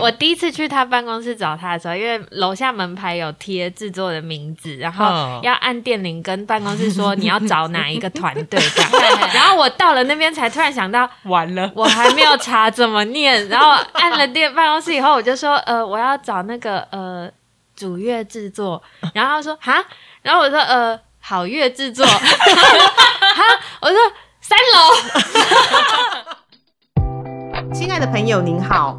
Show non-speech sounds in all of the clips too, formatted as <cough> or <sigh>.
我第一次去他办公室找他的时候，因为楼下门牌有贴制作的名字，然后嗯。要按电铃跟办公室说你要找哪一个团队这样。<laughs> 然后我到了那边才突然想到，完了，我还没有查怎么念，然后按了电办公室以后，我就说呃我要找那个呃主乐制作，然后他说哈，然后我说呃好乐制作，<laughs> 哈，我说三楼。<laughs> 亲爱的朋友，您好，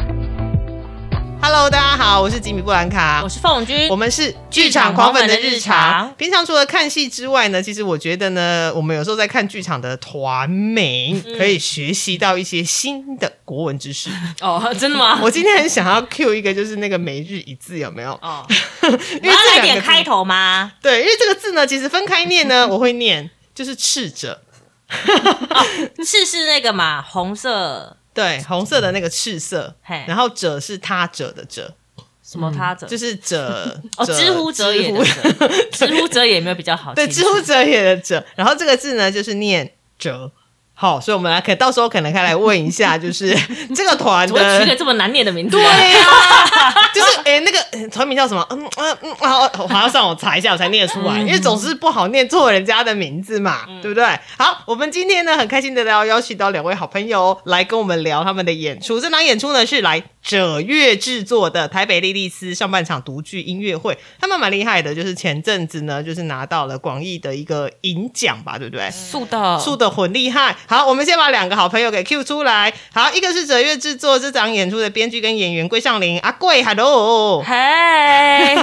Hello，大家好，我是吉米布兰卡我。是凤君，我们是剧场狂粉的日常。平常除了看戏之外呢，其实我觉得呢，我们有时候在看剧场的团名，可以学习到一些新的国文知识。<laughs> 哦，真的吗？我今天很想要 Q 一个，就是那个每日一字，有没有？哦，<laughs> 因为这两个字点开头吗？对，因为这个字呢，其实分开念呢，我会念，就是赤者。<laughs> 赤是那个嘛，红色对，红色的那个赤色，嘿。然后者是他者的者，什么他者，就是者 <laughs> 哦，者知乎者也的知乎。者，知乎者也没有比较好。<laughs> 对，知乎者也的者，然后这个字呢就是念者。好，所以我们来可到时候可能可以来问一下，<laughs> 就是这个团怎么取个的。这么难念的名字对啊？呀、<laughs> 就是哎、那个呃团名叫什么？嗯嗯嗯，好，我还要上网查一下，我才念得出来，因为总是不好念错人家的名字嘛，对不对？好，我们今天呢很开心的要邀请到两位好朋友来跟我们聊他们的演出。这场演出呢是来者乐制作的台北莉莉丝上半场独剧音乐会，他们蛮厉害的，就是前阵子呢就是拿到了广义的一个银奖吧，对不对？素的，素的很厉害。好，我们先把两个好朋友给 Q 出来。好，一个是者乐制作这场演出的编剧跟演员桂尚林，阿贵，Hello。嘿，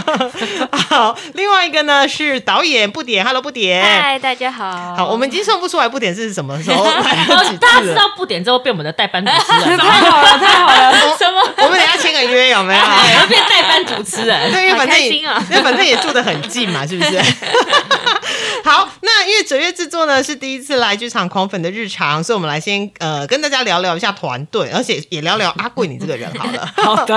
好，另外一个呢是导演不点，Hello 不点。嗨，大家好。好，我们已经算不出来不点是什么时候 <laughs> 大家知。道不点之后变我们的代班主持人，<laughs> 太好了，太好了，<laughs> 什么？<laughs> 我们等下签个约有没有？要，变代班主持人。<laughs> 对，因为反正也，因为反正也住得很近嘛，是不是？好，那因为哲月制作呢是第一次来剧场狂粉的日常，所以我们来先呃跟大家聊聊一下团队，而且也聊聊阿贵你这个人好了。<laughs> 好的。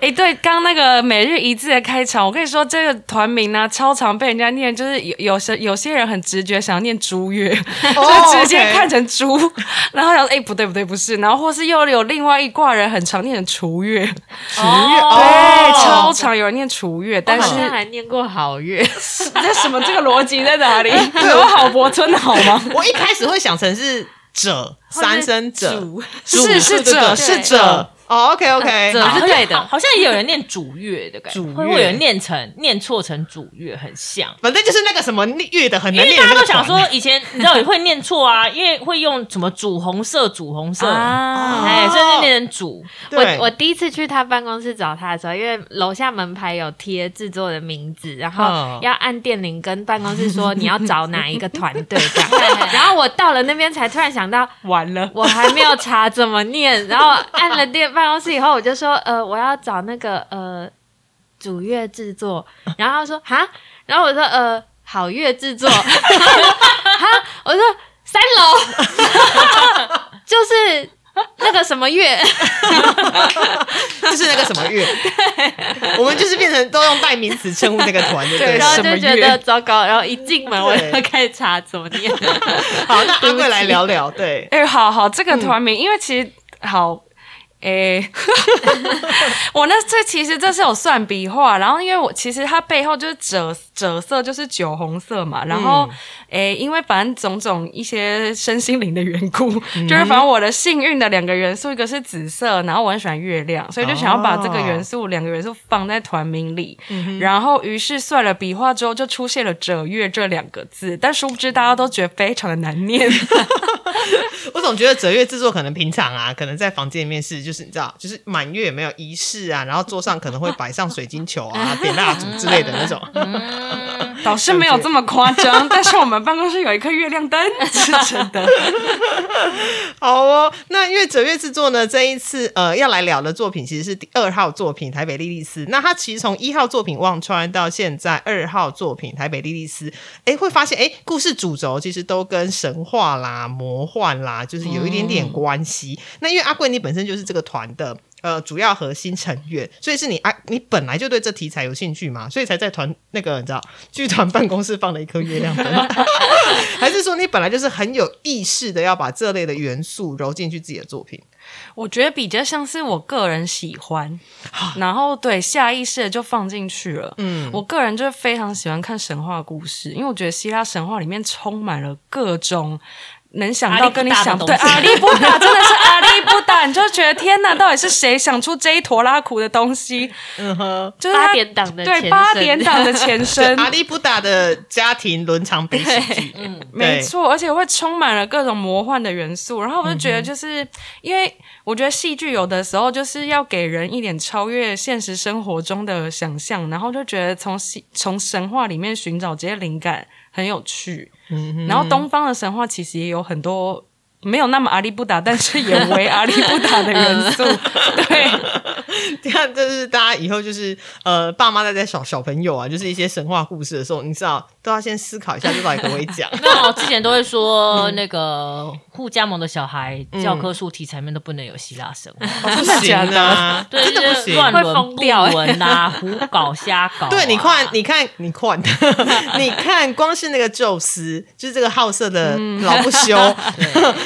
哎、对，刚刚那个每日一字的开场，我跟你说，这个团名呢、超常被人家念，就是有有些有些人很直觉想要念朱月，哦就直接看成猪，然后想哎、不对不对不是，然后或是又有另外一挂人很常念成楚月，楚月？哦 <laughs> 对，哦。超常有人念楚月，但是还念过好月，<laughs> 那什么这个逻辑在哪里？<laughs> 有郝柏村好吗？我一开始会想成是者三声者，是是者是者。哦，OK OK，这是对的 <laughs> 好像也有人念主乐的感觉，主会不会有人念成念错成主乐，很像。反正就是那个什么乐的很因为大家都想说，以前你知道也会念错啊，<laughs> 因为会用什么主红色、主红色，啊哎，所以就念成主。我我第一次去他办公室找他的时候，因为楼下门牌有贴制作的名字，然后嗯要按电铃跟办公室说你要找哪一个团队这样。<laughs> 然后我到了那边才突然想到，完了。我还没有查怎么念，然后按了电办公室以后，我就说呃我要找那个呃主乐制作，<laughs> 然后他说哈，然后我说呃好乐制作，<laughs> 哈，我说三楼，<laughs> 就是那个什么乐。就是那个什么乐，我们就是变成都用代名词称呼那个团，对不对？对然后就觉得糟糕，然后一进门我对就开始查怎么念。好，那阿贵来聊聊，对，哎、好好，这个团名，因为其实好。诶、<laughs> 我那这其实这是有算笔画，然后因为我其实它背后就是赭赭色，就是酒红色嘛，然后诶、因为反正种种一些身心灵的缘故，就是反正我的幸运的两个元素，一个是紫色，然后我很喜欢月亮，所以就想要把这个元素两、个元素放在团名里，然后于是算了笔画之后，就出现了“折月”这两个字，但殊不知大家都觉得非常的难念。<laughs> <laughs> 我总觉得折月制作可能平常啊，可能在房间里面是就是你知道，就是满月有没有仪式啊，然后桌上可能会摆上水晶球啊、<laughs> 点蜡烛之类的那种。倒是没有这么夸张，但是我们办公室有一颗月亮灯，<laughs> 是真的。<laughs> 好哦，那因为折月制作呢，这一次呃要来聊的作品其实是第二号作品《台北莉莉丝》。那它其实从一号作品《忘川》到现在二号作品《台北莉莉丝》，哎，会发现哎，故事主轴其实都跟神话啦、魔幻啦，就是有一点点关系。那因为阿贵你本身就是这个团的。呃，主要核心成员，所以是你啊，你本来就对这题材有兴趣嘛，所以才在团那个你知道剧团办公室放了一颗月亮灯，<laughs> 还是说你本来就是很有意识的要把这类的元素揉进去自己的作品？我觉得比较像是我个人喜欢，然后对下意识的就放进去了。嗯，我个人就非常喜欢看神话故事，因为我觉得希腊神话里面充满了各种。能想到跟你想对阿里不打真的是阿里不打，你就觉得天哪，到底是谁想出这一坨拉苦的东西？嗯哼，就是八点档的对八点档的前身 <laughs> 阿里不打的家庭伦常悲喜剧，<laughs> 嗯，没错，而且会充满了各种魔幻的元素。然后我就觉得，就是因为我觉得戏剧有的时候就是要给人一点超越现实生活中的想象，然后就觉得从戏从神话里面寻找这些灵感。很有趣，然后东方的神话其实也有很多没有那么阿里不达，但是也为阿里不达的元素，<laughs> 对。这样就是大家以后就是呃，爸妈在在小小朋友啊，就是一些神话故事的时候，你知道都要先思考一下，就到底可不可以讲。<laughs> 那我之前都会说，那个互加盟的小孩教科书题材面都不能有希腊神话，真的假的？对，真的不行，乱伦不文呐，胡搞瞎搞。<laughs> 对，你看，你看，你看，你看，光是那个宙斯，就是这个好色的老不休，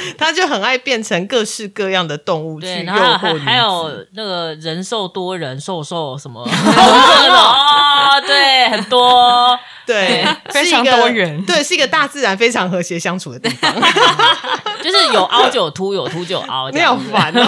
<laughs> 他就很爱变成各式各样的动物去诱惑还有那个人。兽多人，兽兽什么？<laughs> 哦，对，很多，对，非常多元，对，是一个大自然非常和谐相处的地方，<laughs> 就是有凹就有凸，有凸就有凹，你好烦哦。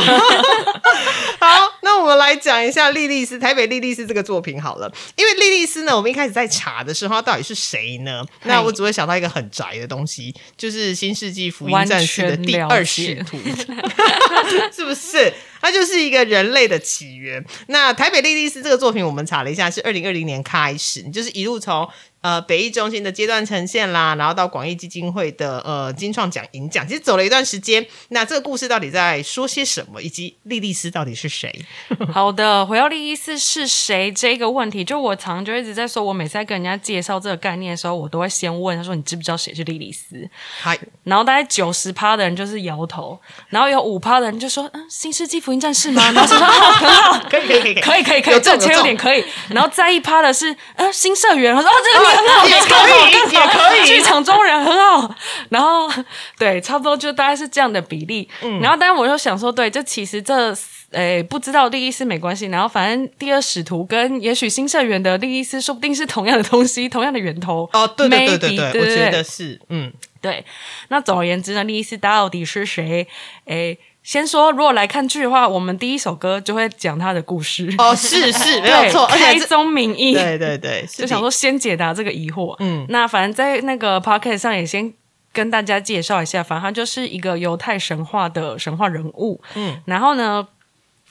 好，那我们来讲一下莉莉丝，台北莉莉丝这个作品好了，因为莉莉丝呢，我们一开始在查的时候，到底是谁呢？那我只会想到一个很宅的东西，就是《新世纪福音战士》的第二使徒，<laughs> 是不是？它就是一个人类的起源。那台北莉莉丝这个作品，我们查了一下，是二零二零年开始，就是一路从。呃，北艺中心的阶段呈现啦，然后到广义基金会的呃金创奖银奖，其实走了一段时间。那这个故事到底在说些什么？以及莉莉丝到底是谁？<laughs> 好的，回到莉莉丝是谁这个问题，就我常就一直在说，我每次在跟人家介绍这个概念的时候，我都会先问他说：“你知不知道谁是莉莉丝？”嗨，然后大概九十趴的人就是摇头，然后有五趴的人就说：“嗯，新世纪福音战士吗？”然后说：“ <laughs> 很好，可以可以可以可以可以可以，有点可以。”然后再一趴的是：“呃，新社员。”我说：“哦，这个。” <laughs> 很好，也可以，也可以。剧场中人很好，然后对，差不多就大概是这样的比例。嗯，然后但是我又想说，对，这其实这诶不知道利益是没关系。然后反正第二使徒跟也许新社员的利益是说不定是同样的东西，同样的源头。哦，对对对对对，我觉得是，嗯，对。那总而言之呢，利益丝到底是谁？诶。先说，如果来看剧的话，我们第一首歌就会讲他的故事。哦，是是，<laughs> 没有错，开宗明义。对对对，<laughs> 就想说先解答这个疑惑。嗯，那反正在那个 p o c k e t 上也先跟大家介绍一下，反正他就是一个犹太神话的神话人物。嗯，然后呢，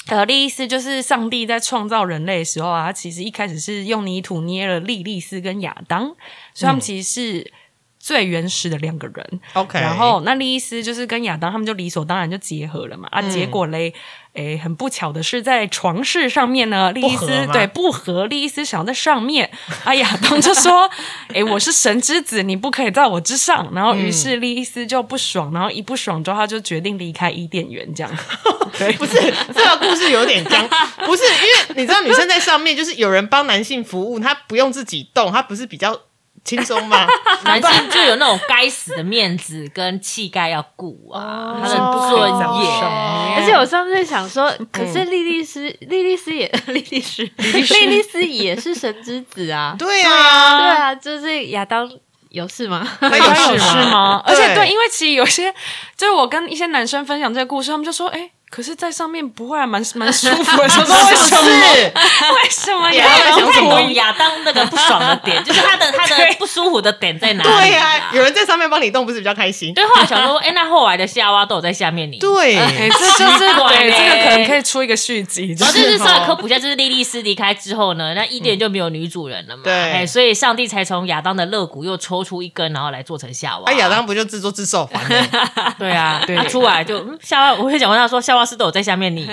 呃，利斯就是上帝在创造人类的时候啊，他其实一开始是用泥土捏了莉莉丝跟亚当，所以他们其实是。最原始的两个人，OK，然后那莉丝就是跟亚当他们就理所当然就结合了嘛。啊，结果嘞，诶，很不巧的是在床事上面呢，莉丝对不和，莉丝想要在上面，啊，亚当就说，<laughs> 诶，我是神之子，你不可以在我之上，然后于是莉丝就不爽，然后一不爽之后，他就决定离开伊甸园，这样，对，<laughs> 不是这个故事有点僵，不是因为你知道女生在上面就是有人帮男性服务，她不用自己动，她不是比较。轻松吗？<laughs> 男性就有那种该死的面子跟气概要顾啊，他的尊严。而且我上次想说，可是莉莉丝，莉莉丝也，<laughs> 莉莉丝，莉莉丝也是神之子啊。<laughs> 对啊，对啊，就是亚当有事吗？有事吗？而且对，因为其实有些，就是我跟一些男生分享这个故事，他们就说，哎。可是在上面不会还蛮蛮舒服的，说 <laughs> 是为什么？为什么？亚要当在想懂亚当那个不爽的点，就是他的他的 <laughs> 不舒服的点在哪里？对呀、有人在上面帮你动，不是比较开心？对，后来想说，哎，那后来的夏娃都有在下面你。对，哎，这就是对，怪嘞这个可能可以出一个续集，就然后是就是稍微科普一下，就是莉莉丝离开之后呢，那伊甸就没有女主人了嘛，对。哎，所以上帝才从亚当的肋骨又抽出一根，然后来做成夏娃。啊，亚当不就自作自受，烦欸 <laughs> 对啊，对。他出来就嗯夏娃，我会想问他说，夏娃是都有在下面你，<laughs>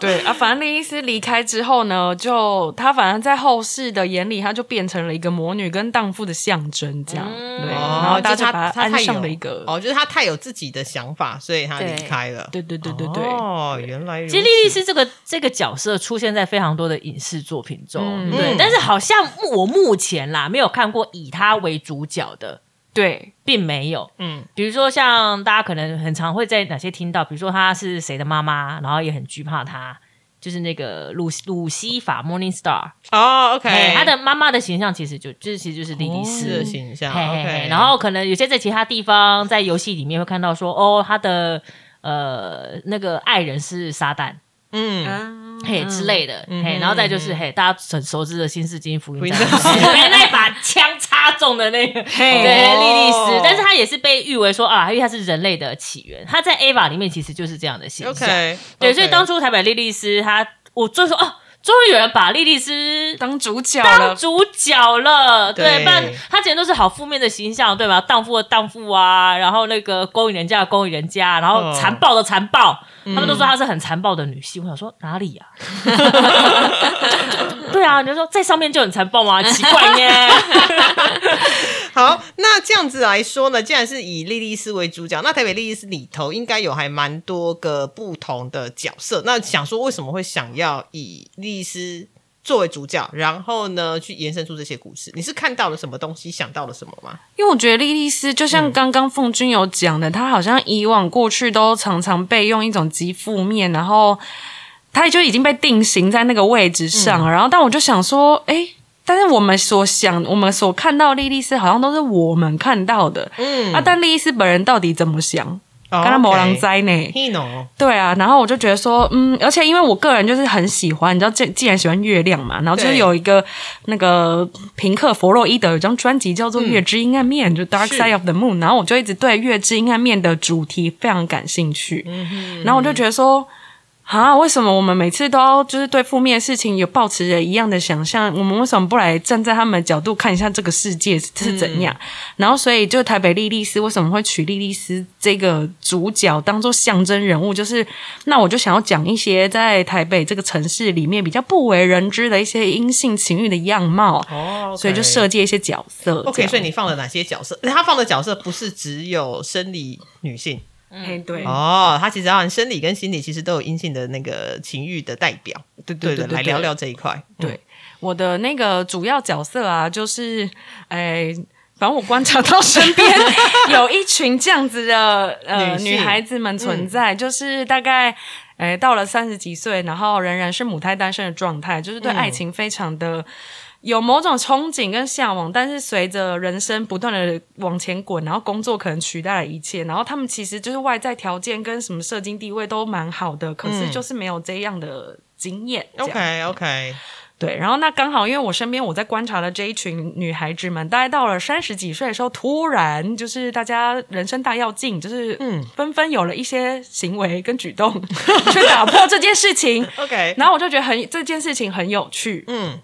对啊，反正莉莉丝离开之后呢，就她反正在后世的眼里，她就变成了一个魔女跟荡妇的象征，这样、对，然后大家把她安上了一个，哦，就是他太有自己的想法，所以他离开了。对对对对对，哦，原来其实莉莉丝这个这个角色出现在非常多的影视作品中，嗯。对，嗯但是好像我目前啦没有看过以她为主角的，对。并没有。嗯，比如说像大家可能很常会在哪些听到，比如说她是谁的妈妈，然后也很惧怕她，就是那个鲁鲁西法 Morning Star，哦，OK，嘿她的妈妈的形象其实就就是其实就是莉莉是丝的形象嘿嘿嘿，OK，然后可能有些在其他地方在游戏里面会看到说，哦，他的呃那个爱人是撒旦。嗯，嘿之类的，嘿，然后再就是嘿，大家很熟知的新世纪福音战福音士，<laughs> 被 <laughs> 那把枪插中的那个，嘿。对，莉莉哦。丝，但是她也是被誉为说啊，因为她是人类的起源，她在 AVA 里面其实就是这样的形象。对，所以当初台北莉莉丝，她我就说哦，终于有人把莉莉丝当主角了，当主角了，对，对不然他之前都是好负面的形象，对吧？荡妇的荡妇啊，然后那个勾引人家的勾引人家，然后嗯残暴的残暴，他们都说她是很残暴的女性。我想说哪里呀、<laughs> 对啊，你就说在上面就很残暴吗？奇怪呢。<laughs> <laughs> 好，那这样子来说呢，既然是以莉莉丝为主角，那台北莉莉丝里头应该有还蛮多个不同的角色。那想说为什么会想要以莉莉丝作为主角，然后呢去延伸出这些故事？你是看到了什么东西，想到了什么吗？因为我觉得莉莉丝就像刚刚凤君有讲的，她好像以往过去都常常被用一种极负面，然后她就已经被定型在那个位置上了。然后，但我就想说，哎。但是我们所想、我们所看到的莉莉丝，好像都是我们看到的，嗯。啊！但莉莉丝本人到底怎么想？哦刚刚魔狼灾呢。对啊，然后我就觉得说，嗯，而且因为我个人就是很喜欢，你知道，既既然喜欢月亮嘛，然后就是有一个那个平克·弗洛伊德有张专辑叫做《月之阴暗面》，就 Dark Side of the Moon，然后我就一直对月之阴暗面的主题非常感兴趣，嗯然后我就觉得说。啊，为什么我们每次都要就是对负面的事情有抱持着一样的想象？我们为什么不来站在他们的角度看一下这个世界是怎样？然后，所以就台北莉莉丝为什么会取莉莉丝这个主角当做象征人物？就是那我就想要讲一些在台北这个城市里面比较不为人知的一些阴性情欲的样貌，哦所以就设计一些角色。OK，所以你放了哪些角色？他放的角色不是只有生理女性哎对哦，他其实好像生理跟心理其实都有阴性的那个情欲的代表。对对的，对对，来聊聊这一块。对，我的那个主要角色啊，就是哎。反正我观察到身边有一群这样子的呃 <laughs> 女女孩子们存在，就是大概哎到了三十几岁，然后仍然是母胎单身的状态，就是对爱情非常的。有某种憧憬跟向往，但是随着人生不断的往前滚，然后工作可能取代了一切，然后他们其实就是外在条件跟什么社经地位都蛮好的，可是就是没有这样的经验。OK OK，对，然后那刚好，因为我身边我在观察的这一群女孩子们，大概到了三十几岁的时候，突然就是大家人生大要进，就是嗯。纷纷有了一些行为跟举动 <laughs> 去打破这件事情。<laughs> OK，然后我就觉得很这件事情很有趣，嗯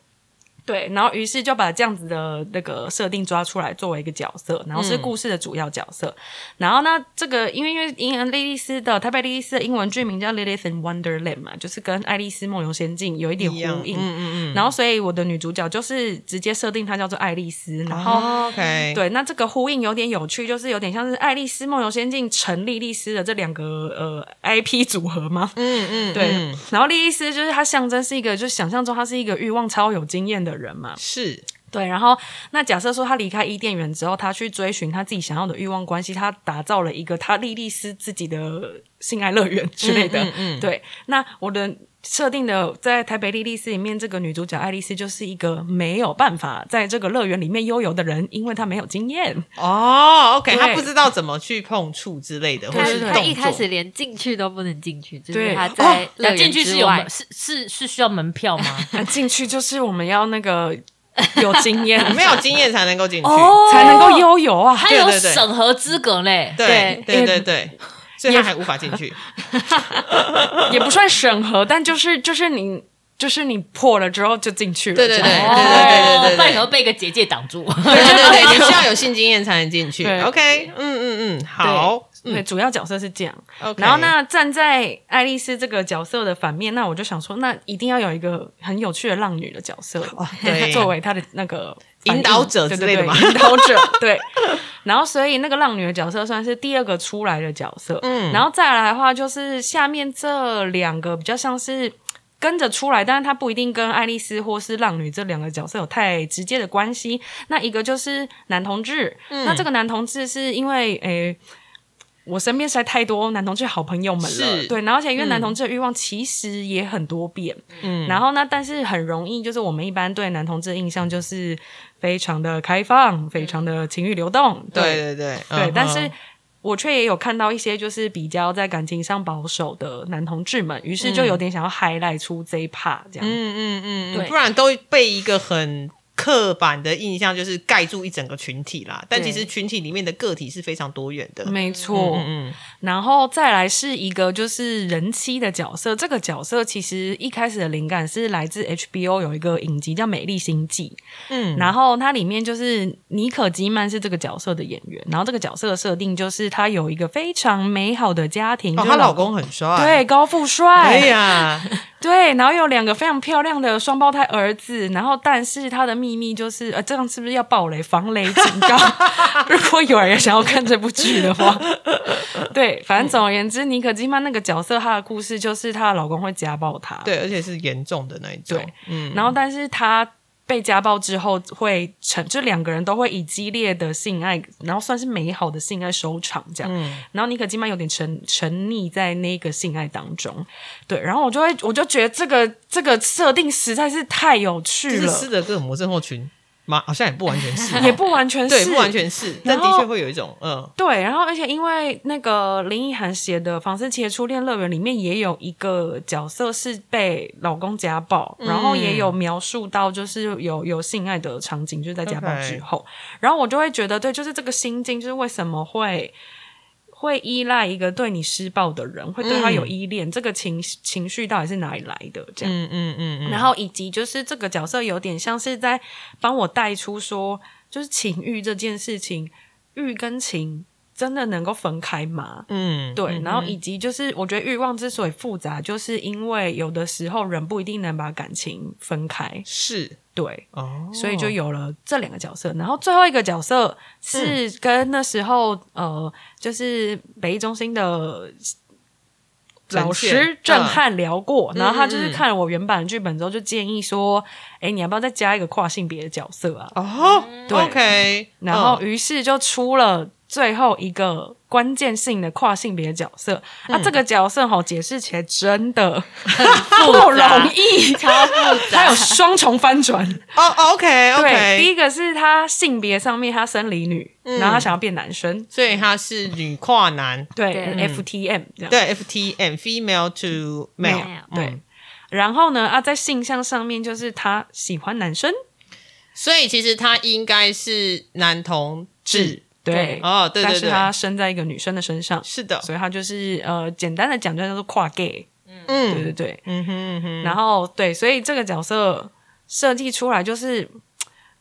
对，然后于是就把这样子的那个设定抓出来作为一个角色，然后是故事的主要角色。然后呢，这个因为因为英文莉莉丝的台北莉莉丝的英文剧名叫《Lilith in Wonderland》嘛，就是跟《爱丽丝梦游仙境》有一点呼应。嗯嗯嗯。然后，所以我的女主角就是直接设定她叫做爱丽丝，然后。哦 OK，对，那这个呼应有点有趣，就是有点像是《爱丽丝梦游仙境》成莉莉丝的这两个呃 IP 组合吗？嗯嗯，对，嗯然后莉莉丝就是她象征是一个，就是想象中她是一个欲望超有经验的人嘛。是对，然后那假设说他离开伊甸园之后，他去追寻他自己想要的欲望关系，他打造了一个他莉莉丝自己的性爱乐园之类的。嗯嗯嗯对，那我的设定的在台北莉莉丝里面，这个女主角爱丽丝就是一个没有办法在这个乐园里面悠游的人，因为她没有经验。哦，OK，她不知道怎么去碰触之类的，或他是动作。他一开始连进去都不能进去，就是对他在进园之外去是有门，<laughs> 是是是需要门票吗？那 <laughs> 进去就是我们要那个 <laughs> 有经验，没有经验才能够进去。才能够悠游啊。还有审核资格嘞。对对也对对，所以他还无法进去。<laughs> 也不算审核，但就是就是你就是你破了之后就进去了。对对对对对对对对不然可能被一个结界挡住。对对对 <laughs> 对，你需要有性经验才能进去。对 OK，嗯嗯嗯，好。对，主要角色是这样。OK 然后那站在爱丽丝这个角色的反面，那我就想说，那一定要有一个很有趣的浪女的角色，对作为她的那个引导者之类的吗对对对引导者对。然后所以那个浪女的角色算是第二个出来的角色，嗯，然后再来的话就是下面这两个比较像是。跟着出来，但是她不一定跟爱丽丝或是浪女这两个角色有太直接的关系。那一个就是男同志，嗯那这个男同志是因为诶。我身边实在太多男同志好朋友们了，是。对，然后而且因为男同志的欲望其实也很多变，嗯。然后呢，但是很容易就是我们一般对男同志的印象就是非常的开放，非常的情欲流动，对。对对对。但是我却也有看到一些就是比较在感情上保守的男同志们，于是就有点想要 highlight 出这一 part 这样，嗯嗯嗯，对。不然都被一个很刻板的印象就是盖住一整个群体啦。但其实群体里面的个体是非常多元的。没错，嗯然后再来是一个就是人妻的角色，这个角色其实一开始的灵感是来自 HBO 有一个影集叫《美丽心计》，嗯然后它里面就是妮可基曼是这个角色的演员，然后这个角色的设定就是她有一个非常美好的家庭，哦，她老公很帅。对高富帅，哎呀，<laughs> 对，然后有两个非常漂亮的双胞胎儿子，然后但是他的秘密就是，呃，这样是不是要暴雷、防雷警告？如果有人想要看这部剧的话，<laughs> 对，反正总而言之，妮可基曼那个角色，她的故事就是她的老公会家暴她，对，而且是严重的那一种。对，嗯，然后但是她被家暴之后会成，就两个人都会以激烈的性爱，然后算是美好的性爱收场这样。嗯然后尼可基曼有点沉沉溺在那个性爱当中，对，然后我就会我就觉得这个这个设定实在是太有趣了，就是斯德哥尔摩症候群吗？好像也不完全是，<laughs> 也不完全是，对，不完全是，但的确会有一种嗯。对，然后而且因为那个林奕涵写的《房思琪的初恋乐园》里面也有一个角色是被老公家暴，然后也有描述到就是有有性爱的场景，就是在家暴之后然后我就会觉得，对，就是这个心境，就是为什么会。会依赖一个对你施暴的人，会对他有依恋，这个情情绪到底是哪里来的？这样，嗯嗯嗯嗯，然后以及就是这个角色有点像是在帮我带出说，就是情欲这件事情，欲跟情真的能够分开吗？嗯，对，嗯然后以及就是我觉得欲望之所以复杂，就是因为有的时候人不一定能把感情分开，是。对，哦，所以就有了这两个角色。然后最后一个角色是跟那时候、呃，就是北艺中心的老师震撼聊过，然后他就是看了我原版的剧本之后，就建议说：“哎，你要不要再加一个跨性别的角色啊？哦，对，OK，？” 然后嗯。于是就出了最后一个关键性的跨性别角色。那、嗯。这个角色哈，解释起来真的很不容易，超复杂，它有双重翻转。哦，OK 对，第 OK，一个是他性别上面他生理女，然后他想要变男生，所以他是女跨男，对对，FTM 这样。对，FTM female to male，male，对。嗯。然后呢啊，在性向上面就是他喜欢男生，所以其实他应该是男同志，对，哦，对对对，但是他生在一个女生的身上，是的，所以他就是呃，简单的讲就叫做跨 gay，嗯对对嗯对。嗯哼嗯哼，然后对，所以这个角色设计出来就是。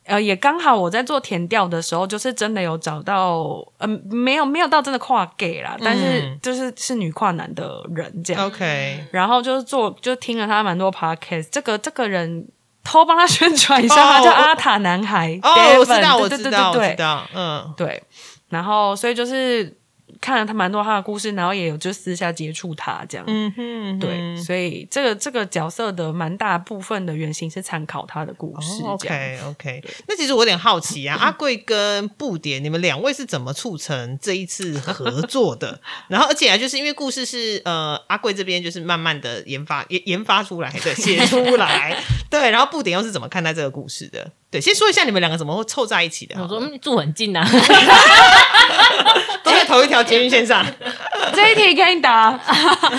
呃，也刚好我在做填调的时候，就是真的有找到，嗯、没有没有到真的跨 gay 啦，但是嗯就是是女跨男的人这样。OK，然后就是做，就听了他蛮多 podcast。这个这个人偷帮他宣传一下，<laughs> 哦他叫阿塔男孩。哦，我知道，我对知道，对对对我知道，嗯，对。然后，所以就是看了他蛮多他的故事，然后也有就私下接触他这样。嗯哼，对，所以这个这个角色的蛮大部分的原型是参考他的故事。OK OK，那其实我有点好奇啊，阿贵跟布点，你们两位是怎么促成这一次合作的？<laughs> 然后而且啊，就是因为故事是呃阿贵这边就是慢慢的研发研研发出来，对，写出来，<laughs> 对，然后布点又是怎么看待这个故事的？对，先说一下你们两个怎么会凑在一起的？我说嗯住很近啊，<laughs> 都在同一条捷运线上，<laughs> 这一题可以答，<laughs>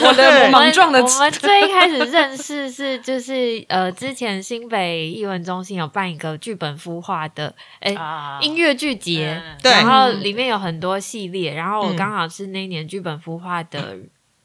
我的对。莽撞的我们最一开始认识是就是呃，之前新北艺文中心有办一个剧本孵化的诶、啊音乐剧节，嗯。然后里面有很多系列，然后我嗯。刚好是那一年剧本孵化的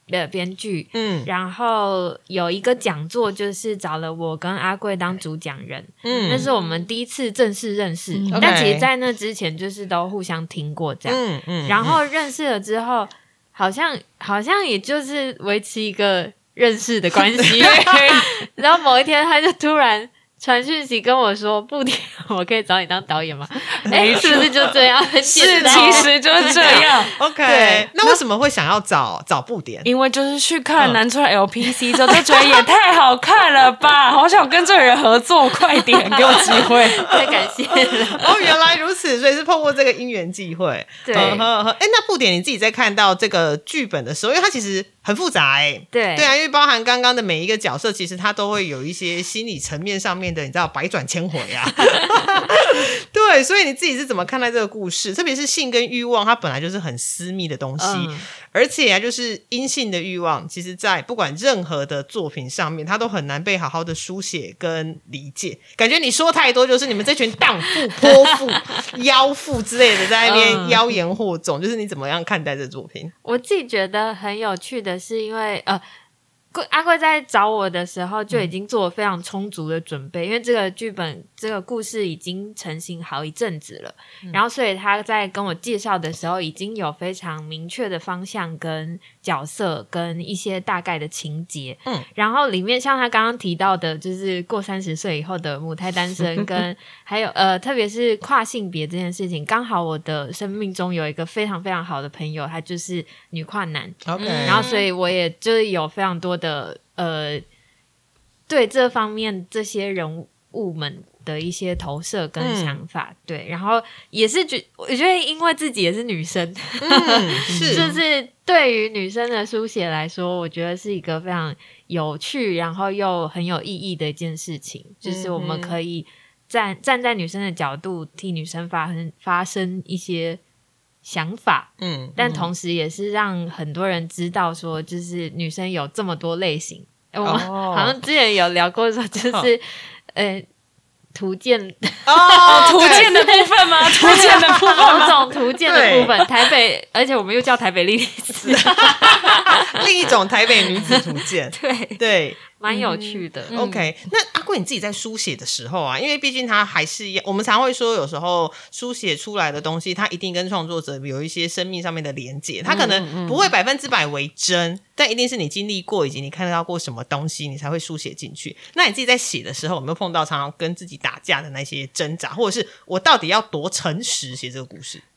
的编剧。嗯然后有一个讲座，就是找了我跟阿贵当主讲人，嗯那是我们第一次正式认识。但其实，在那之前，就是都互相听过这样。嗯嗯然后认识了之后，好像好像也就是维持一个认识的关系。<laughs> <laughs> 然后某一天，他就突然传讯息跟我说：“布点，我可以找你当导演吗？” <laughs> 哎，是不是就这样？<laughs> 是，其实就是这样。<laughs> OK，那为什么会想要找找布点？因为就是去嗯看南村 LPC 之后，就觉得也太好看了吧，好想跟这个人合作，快点给我机会。太感谢了。哦，原来如此，所以是透过这个因缘际会。对哎，那布点你自己在看到这个剧本的时候，因为它其实很复杂哎、对对啊，因为包含刚刚的每一个角色，其实他都会有一些心理层面上面的，你知道百转千回啊。<laughs> <laughs> 对，所以你自己是怎么看待这个故事？特别是性跟欲望，它本来就是很私密的东西，嗯而且啊，就是阴性的欲望，其实在不管任何的作品上面，它都很难被好好的书写跟理解。感觉你说太多，就是你们这群荡妇、泼妇、<laughs> 妖妇之类的，在那边嗯妖言惑众。就是你怎么样看待这作品？我自己觉得很有趣的是，因为呃，贵阿贵在找我的时候就已经做了非常充足的准备，因为这个剧本、这个故事已经成型好一阵子了，然后所以他在跟我介绍的时候，已经有非常明确的方向、跟角色、跟一些大概的情节。嗯，然后里面像他刚刚提到的，就是过三十岁以后的母胎单身，跟 <laughs> 还有呃，特别是跨性别这件事情，刚好我的生命中有一个非常非常好的朋友，他就是女跨男，OK，然后所以我也就是有非常多的呃，对这方面这些人物们的一些投射跟想法，对，然后也是觉我觉得因为自己也是女生，嗯，<laughs> 是就是对于女生的书写来说，我觉得是一个非常有趣，然后又很有意义的一件事情。就是我们可以站站在女生的角度，替女生发生发生一些想法，嗯，但同时也是让很多人知道说，就是女生有这么多类型。呃我们哦好像之前有聊过说，就是呃。图鉴哦，图鉴的 <laughs> 部分吗？图鉴的部分某种 <laughs> 图鉴的部分，台北，而且我们又叫台北莉莉丝，<laughs> 另一种台北女子图鉴，对，对。蛮有趣的。OK，那阿贵你自己在书写的时候啊，因为毕竟他还是要，我们常会说，有时候书写出来的东西，它一定跟创作者有一些生命上面的连接，它可能不会百分之百为真，但一定是你经历过以及你看到过什么东西，你才会书写进去。那你自己在写的时候，有没有碰到常常跟自己打架的那些挣扎，或者是我到底要多诚实写这个故事？<laughs>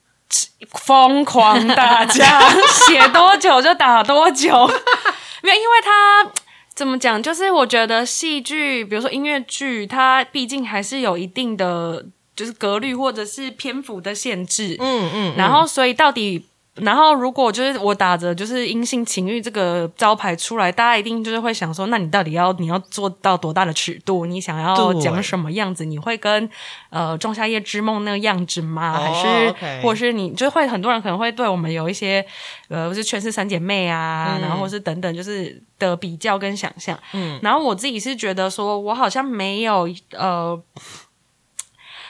疯狂打架，<laughs> 写多久就打多久。<laughs> 没有，因为他怎么讲，就是我觉得戏剧，比如说音乐剧，它毕竟还是有一定的就是格律或者是篇幅的限制。嗯嗯然后，所以到底，然后如果就是我打着就是阴性情欲这个招牌出来，大家一定就是会想说，那你到底要你要做到多大的尺度？你想要对讲什么样子？你会跟呃《仲夏夜之梦》那个样子吗？哦还是或者是你就会很多人可能会对我们有一些呃，是全是三姐妹啊，嗯然后或是等等，就是的比较跟想象。嗯然后我自己是觉得说，我好像没有呃。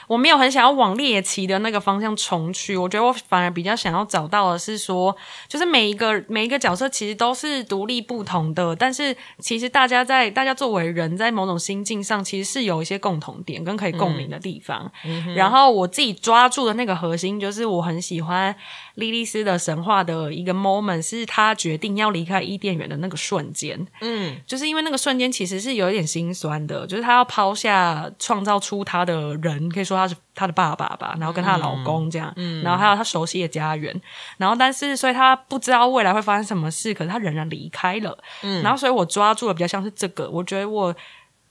我没有很想要往猎奇的那个方向重去，我觉得我反而比较想要找到的是说，就是每一个每一个角色其实都是独立不同的，但是其实大家在大家作为人在某种心境上，其实是有一些共同点跟可以共鸣的地方。然后我自己抓住的那个核心，就是我很喜欢莉莉丝的神话的一个 moment，是她决定要离开伊甸园的那个瞬间。嗯就是因为那个瞬间其实是有一点心酸的，就是她要抛下创造出她的人，可以说她是她的爸爸吧，然后跟她的老公这样，嗯然后还有她熟悉的家园，然后但是所以她不知道未来会发生什么事，可是她仍然离开了，嗯然后所以我抓住了比较像是这个，我觉得我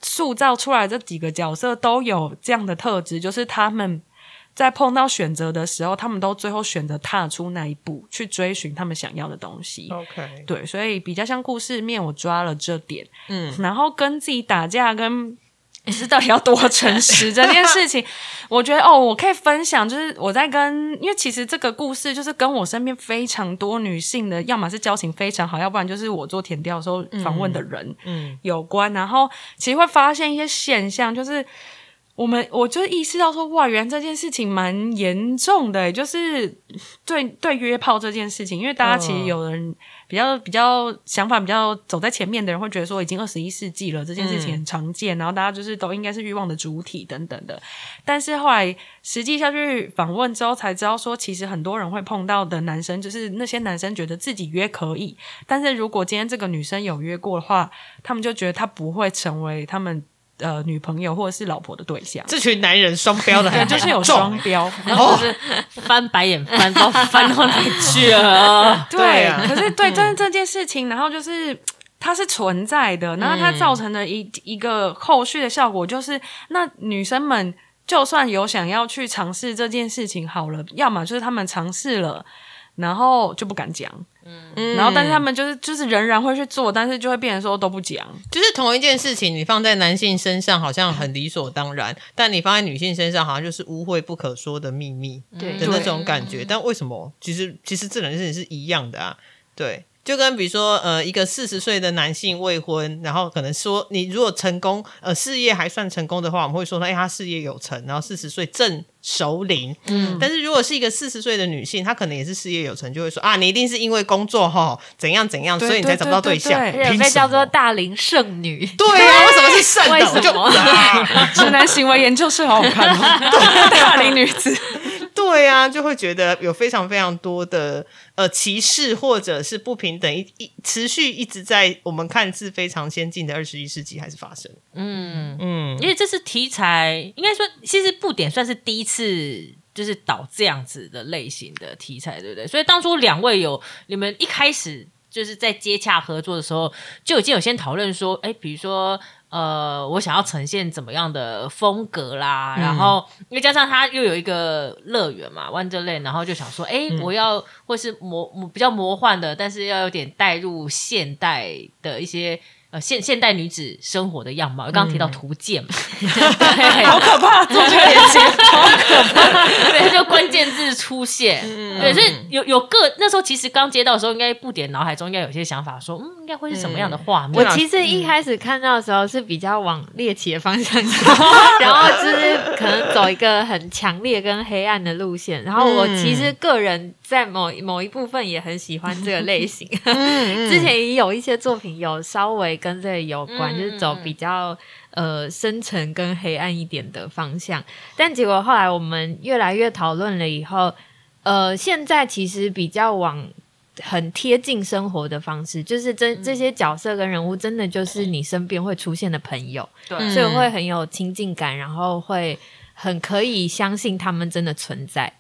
塑造出来这几个角色都有这样的特质，就是他们。在碰到选择的时候，他们都最后选择踏出那一步，去追寻他们想要的东西。OK，对，所以比较像故事面，我抓了这点，嗯，然后跟自己打架，跟是到底要多诚实这件事情，<laughs> 我觉得哦，我可以分享，就是我在跟，因为其实这个故事就是跟我身边非常多女性的，要么是交情非常好，要不然就是我做填调的时候访问的人，嗯有关，然后其实会发现一些现象，就是。我们我就意识到说，哇，原来这件事情蛮严重的，就是对对约炮这件事情，因为大家其实有人比较比较想法比较走在前面的人会觉得说，已经二十一世纪了，这件事情很常见，然后大家就是都应该是欲望的主体等等的。但是后来实际下去访问之后，才知道说，其实很多人会碰到的男生，就是那些男生觉得自己约可以，但是如果今天这个女生有约过的话，他们就觉得他不会成为他们呃女朋友或者是老婆的对象。这群男人双标的对，很 <laughs> 就是有双标，然后就是翻白眼翻到翻到哪里去了？<laughs> 对对，啊可是对，但是这件事情，然后就是它是存在的，然后它造成的一、一个后续的效果，就是那女生们就算有想要去尝试这件事情，好了，要么就是他们尝试了。然后就不敢讲，嗯然后但是他们就是就是仍然会去做，但是就会变成说都不讲，就是同一件事情，你放在男性身上好像很理所当然，但你放在女性身上好像就是污秽不可说的秘密对的那种感觉。但为什么？其实其实这两件事情是一样的啊，对。就跟比如说，呃，一个四十岁的男性未婚，然后可能说你如果成功，呃，事业还算成功的话，我们会说，哎，他事业有成，然后四十岁正熟龄。嗯，但是如果是一个四十岁的女性，她可能也是事业有成，就会说啊，你一定是因为工作哈怎样怎样，所以你才找不到对对象，被叫做大龄剩女。对呀、为什么是剩的？<laughs> 为什我就直男行为研究是好好看吗，<laughs> 大龄女子，对啊、就会觉得有非常非常多的呃歧视或者是不平等，一一持续一直在我们看似非常先进的二十一世纪还是发生。嗯，嗯，因为这是题材，应该说其实布点算是第一次。就是导这样子的类型的题材，对不对？所以当初两位有你们一开始就是在接洽合作的时候，就已经有先讨论说，哎，比如说呃，我想要呈现怎么样的风格啦，然后因为加上它又有一个乐园嘛，Wonderland，然后就想说，哎，我要或是魔魔比较魔幻的，但是要有点带入现代的一些。呃，现现代女子生活的样貌，刚刚提到图鉴 <laughs> 好可怕，做这个连接，好可怕，对，就关键字出现，对，所以有有个那时候其实刚接到的时候，应该不点脑海中应该有些想法，说，嗯，应该会是什么样的画面？我其实一开始看到的时候是比较往猎奇的方向走，<laughs> 然后就是可能走一个很强烈跟黑暗的路线。然后我其实个人在某某一部分也很喜欢这个类型，<laughs> 之前也有一些作品有稍微跟这个有关，嗯就是走比较呃深沉跟黑暗一点的方向。但结果后来我们越来越讨论了以后，呃，现在其实比较往很贴近生活的方式，就是这这些角色跟人物真的就是你身边会出现的朋友，对所以会很有亲近感，然后会很可以相信他们真的存在。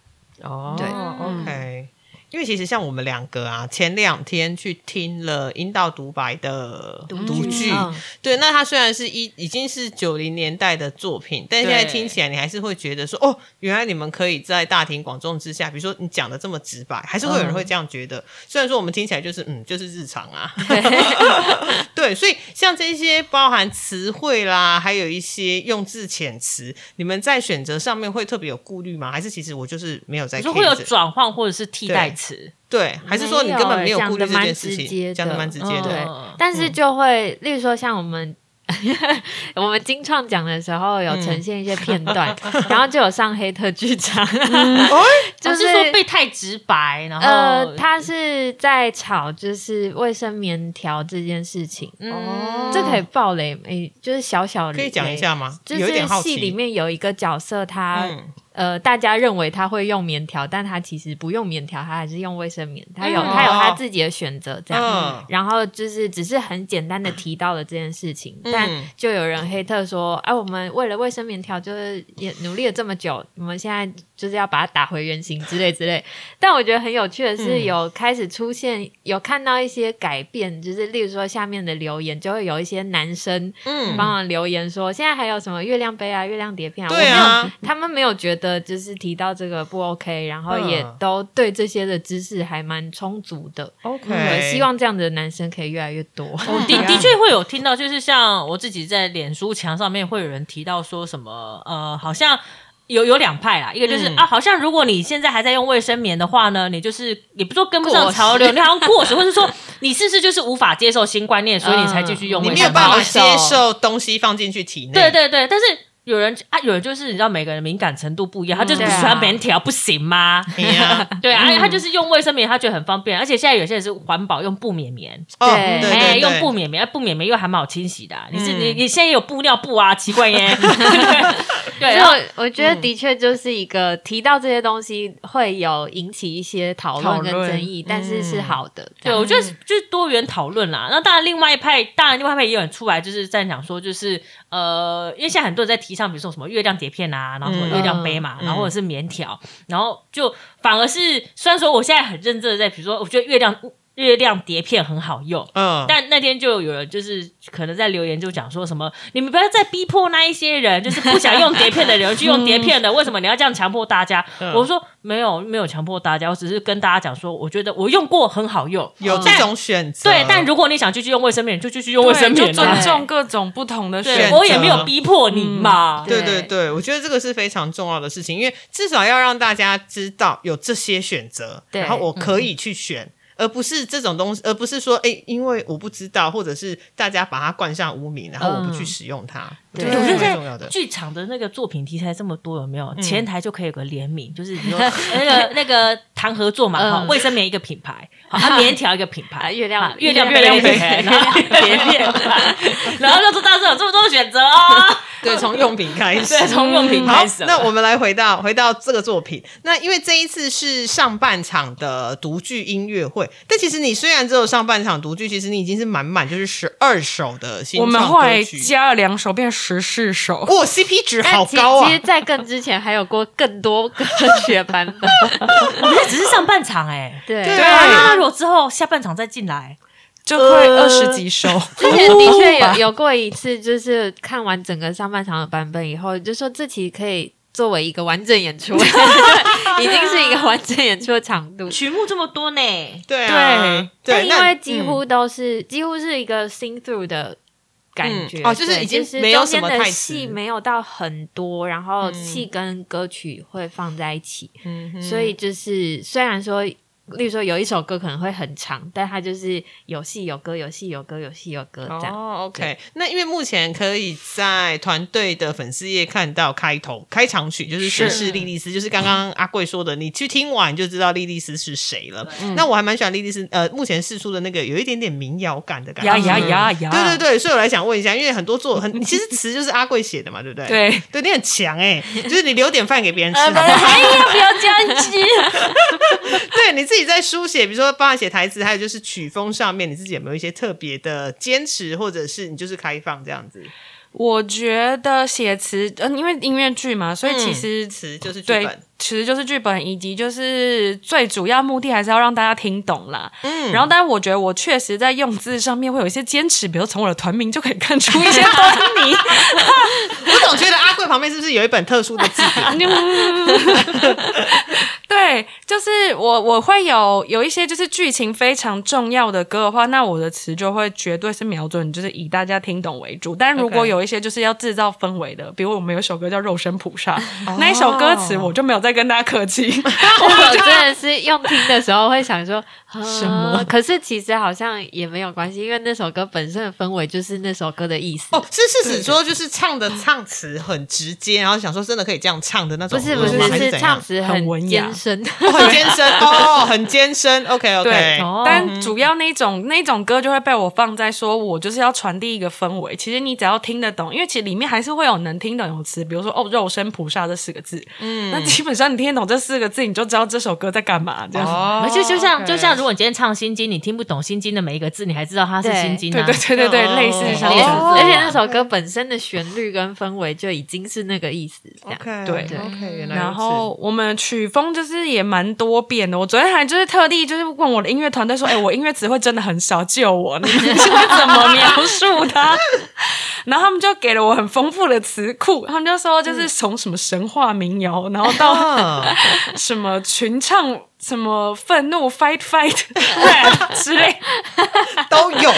哦对，OK。因为其实像我们两个啊，前两天去听了阴道独白的独剧，嗯。对，那它虽然是一已经是九零年代的作品，但现在对听起来你还是会觉得说，哦，原来你们可以在大庭广众之下，比如说你讲的这么直白，还是会有人会这样觉得。虽然说我们听起来就是嗯，就是日常啊，<laughs> 对，所以像这些包含词汇啦，还有一些用字遣词，你们在选择上面会特别有顾虑吗？还是其实我就是没有在你说 care 会有转换或者是替代词，对，还是说你根本没有顾虑这件事讲得蛮直接情，的讲的蛮直接嗯的。嗯但是就会，例如说像我们。<laughs> 我们金创奖的时候有呈现一些片段，然后就有上黑特剧场，<laughs> 就就是说被太直白，然后呃，他是在吵就是卫生棉条这件事情，嗯这可以爆雷，诶，就是小小可以讲一下吗？就有一点好奇。是戏里面有一个角色他，嗯呃，大家认为他会用棉条，但他其实不用棉条，他还是用卫生棉，他有、嗯。他有他自己的选择，这样。嗯。然后就是只是很简单的提到了这件事情，嗯。但就有人黑特说，哎、我们为了卫生棉条，就是也努力了这么久，我们现在就是要把它打回原形之类之类。但我觉得很有趣的是，嗯有开始出现，有看到一些改变，就是例如说下面的留言就会有一些男生嗯帮忙留言说，现在还有什么月亮杯啊、月亮碟片啊，对啊我没有，他们没有觉得就是提到这个不 OK，然后也嗯都对这些的知识还蛮充足的。OK，对，希望这样的男生可以越来越多。我 <laughs> 的的确会有听到，就是像我自己在脸书墙上面会有人提到说什么，呃，好像。有有两派啦，一个就是、嗯啊，好像如果你现在还在用卫生棉的话呢，你就是也不说跟不上潮流，你好像过时，<laughs> 或是说你是不是就是无法接受新观念，所以你才继续用你卫生棉？没有办法接受东西放进去体内。对对对，但是有人啊，有人就是你知道每个人敏感程度不一样，他就是不喜欢棉条，不行吗？<laughs> 对啊，而且他就是用卫生棉，他觉得很方便，而且现在有些人是环保用布棉棉，哦，对对哎，用布棉棉，布棉棉又还蛮好清洗的啊、你是嗯你你现在也有布尿布啊，奇怪耶。<laughs> 对，所以然后我我觉得的确就是一个提到这些东西会有引起一些讨论跟争议，但是是好的。这对，我觉得就是多元讨论啦。那当然，另外一派，当然另外一派也有人出来，就是在讲说，就是呃，因为现在很多人在提倡，比如说什么月亮碟片啊，然后什么月亮杯嘛，嗯。然后或者是棉条，然后就反而是虽然说我现在很认真的在，比如说我觉得月亮月亮碟片很好用，嗯，但那天就有人就是可能在留言就讲说什么，你们不要再逼迫那一些人，就是不想用碟片的人去用碟片的，<laughs> 为什么你要这样强迫大家？嗯我说没有没有强迫大家，我只是跟大家讲说，我觉得我用过很好用，有这种选择。对，但如果你想继续用卫生棉，就继续用卫生棉啊。就尊重各种不同的，选择我也没有逼迫你嘛。对对对对，我觉得这个是非常重要的事情，因为至少要让大家知道有这些选择，对然后我可以去选。而不是这种东西，而不是说，哎，因为我不知道，或者是大家把它冠上污名，然后我不去使用它，我觉得对我觉得蛮重要的。剧场的那个作品题材这么多，有没有？前台就可以有个联名，就是比如说 <laughs> 那个那个谈合作嘛，哈，嗯卫生棉一个品牌，好，啊棉条一个品牌，啊 <laughs> 月亮啊月亮月亮杯杯然后 <laughs> 然后就说当时有这么多选择哦，<laughs> 对，从用品开始，对，从用品开始，，那我们来回到回到这个作品。那因为这一次是上半场的独剧音乐会，但其实你虽然只有上半场独剧，其实你已经是满满就是十二首的新我们创后来。加了两首，变十四首。哇、c p 值好高啊其实，！在更之前还有过更多歌曲的版本。<laughs> 我们这只是上半场哎。对对对啊，那如果之后下半场再进来，就快二十几首，<laughs> 之前的确有 <laughs> 有过一次，就是看完整个上半场的版本以后，就说这期可以作为一个完整演出，<laughs> 已经是一个完整演出的长度。曲目这么多呢，对啊，对，但因为几乎都是、几乎是一个 sing through 的感觉，嗯。哦就是已经是没有中间的什么太戏没有到很多，然后嗯。戏跟歌曲会放在一起，嗯哼。所以就是虽然说。例如说有一首歌可能会很长，但它就是有戏有歌，有戏有歌，有戏有歌这样。哦，OK，那因为目前可以在团队的粉丝页看到开头开场曲，就是谁是莉莉丝，就是刚刚阿贵说的，你去听完就知道莉莉丝是谁了。那我还蛮喜欢莉莉丝，呃，目前试出的那个有一点点民谣感的感觉。呀呀呀呀！对对对，所以我来想问一下，因为很多作很，<laughs> 其实词就是阿贵写的嘛，对不对？对，对你很强哎、就是你留点饭给别人吃，呃，好不好？哎呀，不要这样子。<laughs> 对，你自己在书写，比如说帮他写台词，还有就是曲风上面，你自己有没有一些特别的坚持，或者是你就是开放这样子？我觉得写词，嗯、因为音乐剧嘛，所以其实嗯词就是剧本，，其实就是剧本，以及就是最主要目的还是要让大家听懂啦。嗯然后，但是我觉得我确实在用字上面会有一些坚持，比如从我的团名就可以看出一些端倪。<laughs> 我总觉得阿贵旁边是不是有一本特殊的字典？<laughs> 对，就是我我会有有一些就是剧情非常重要的歌的话，那我的词就会绝对是瞄准就是以大家听懂为主。但如果有一些就是要制造氛围的，比如我们有一首歌叫《肉身菩萨》，那一首歌词我就没有再跟大家客气。<laughs> <laughs> 我真的是用听的时候会想说什什么可是其实好像也没有关系，因为那首歌本身的氛围就是那首歌的意思。哦，是是指说就是唱的唱词很直接，然后想说真的可以这样唱的那种不是，不是是是？唱词很文雅很艰深哦，很艰深。OK <laughs> 对 OK，哦但主要那种那种歌就会被我放在说，我就是要传递一个氛围。其实你只要听得懂，因为其实里面还是会有能听懂的词，比如说哦，肉身菩萨这四个字，嗯，那基本上你听得懂这四个字，你就知道这首歌在干嘛。这样，哦而且就像就像如果你今天唱心经，你听不懂心经的每一个字，你还知道它是心经啊。对对对对对，哦类似像而且这样哦而且那首歌本身的旋律跟氛围就已经是那个意思，这样。OK 对 OK，原来然后我们曲风就是也蛮多变的。我昨天还就是特地就是问我的音乐团队说：“哎、我音乐词汇真的很少，救我！你们是会怎么描述它？” <laughs> 然后他们就给了我很丰富的词库，他们就说就是从什么神话民谣，然后到嗯 <laughs> 什么群唱。什么愤怒 fight fight rap 之类，都有。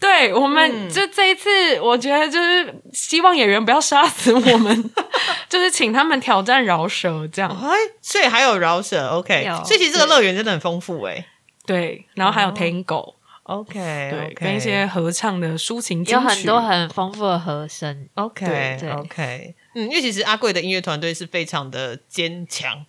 对我们就这一次，我觉得就是希望演员不要杀死我们，<laughs> 就是请他们挑战饶舌这样。哎，所以还有饶舌，OK，有所以其实这个乐园真的很丰富哎。对，然后还有 Tango，、OK，对，跟一些合唱的抒情金曲，有很多很丰富的和声，OK OK，嗯，因为其实阿贵的音乐团队是非常的坚强。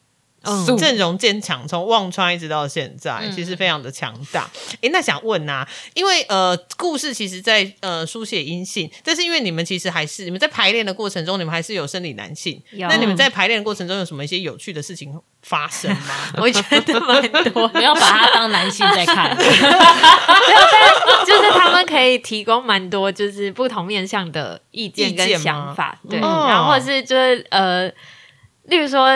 阵容坚强，从忘川一直到现在，嗯其实非常的强大。哎，那想问啊、因为呃，故事其实在呃书写阴性，但是因为你们其实还是你们在排练的过程中，你们还是有生理男性。那你们在排练的过程中有什么一些有趣的事情发生吗？<laughs> 我觉得蛮多不要把他当男性在看。<laughs> <laughs> 就是他们可以提供蛮多就是不同面向的意见跟想法，对，嗯然后或者是就是呃，例如说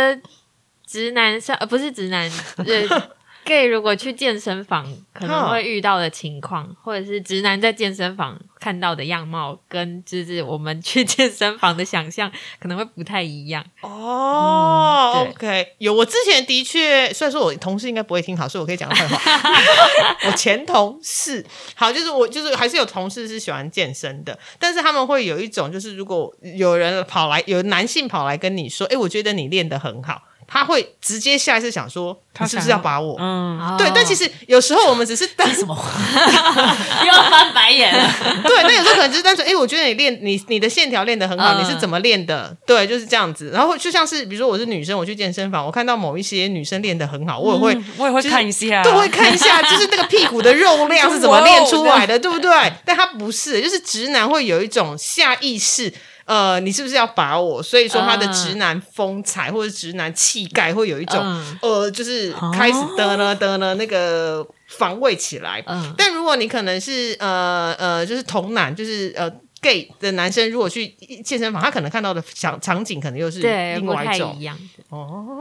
直男上呃不是直男，呃 <laughs> gay 如果去健身房可能会遇到的情况，<laughs> 或者是直男在健身房看到的样貌，跟就是我们去健身房的想象可能会不太一样。哦、嗯 o k 有。我之前的确，虽然说我同事应该不会听好，所以我可以讲坏话。<laughs> 我前同事，好，就是我就是还是有同事是喜欢健身的，但是他们会有一种，就是如果有人跑来，有男性跑来跟你说，哎，我觉得你练得很好，他会直接下意识想说，他是不是要把我？嗯，对，但其实有时候我们只是单 <laughs> 什么？<laughs> 又要翻白眼了。<laughs> 对，那有时候可能只是单纯，哎、我觉得你练你你的线条练得很好，嗯你是怎么练的？对，就是这样子。然后就像是比如说我是女生，我去健身房，我看到某一些女生练得很好，我也会。嗯我也会就是看一下，都会看一下，就是那个屁股的肉量是怎么练出来的，对不对？但他不是，就是直男会有一种下意识，呃，你是不是要把我？所以说他的直男风采或者直男气概会有一种，嗯呃，就是开始的呢的呢那个防卫起来。嗯，但如果你可能是呃呃，就是同男，就是呃 gay 的男生，如果去健身房，他可能看到的场场景可能又是对，另外一种一样。哦。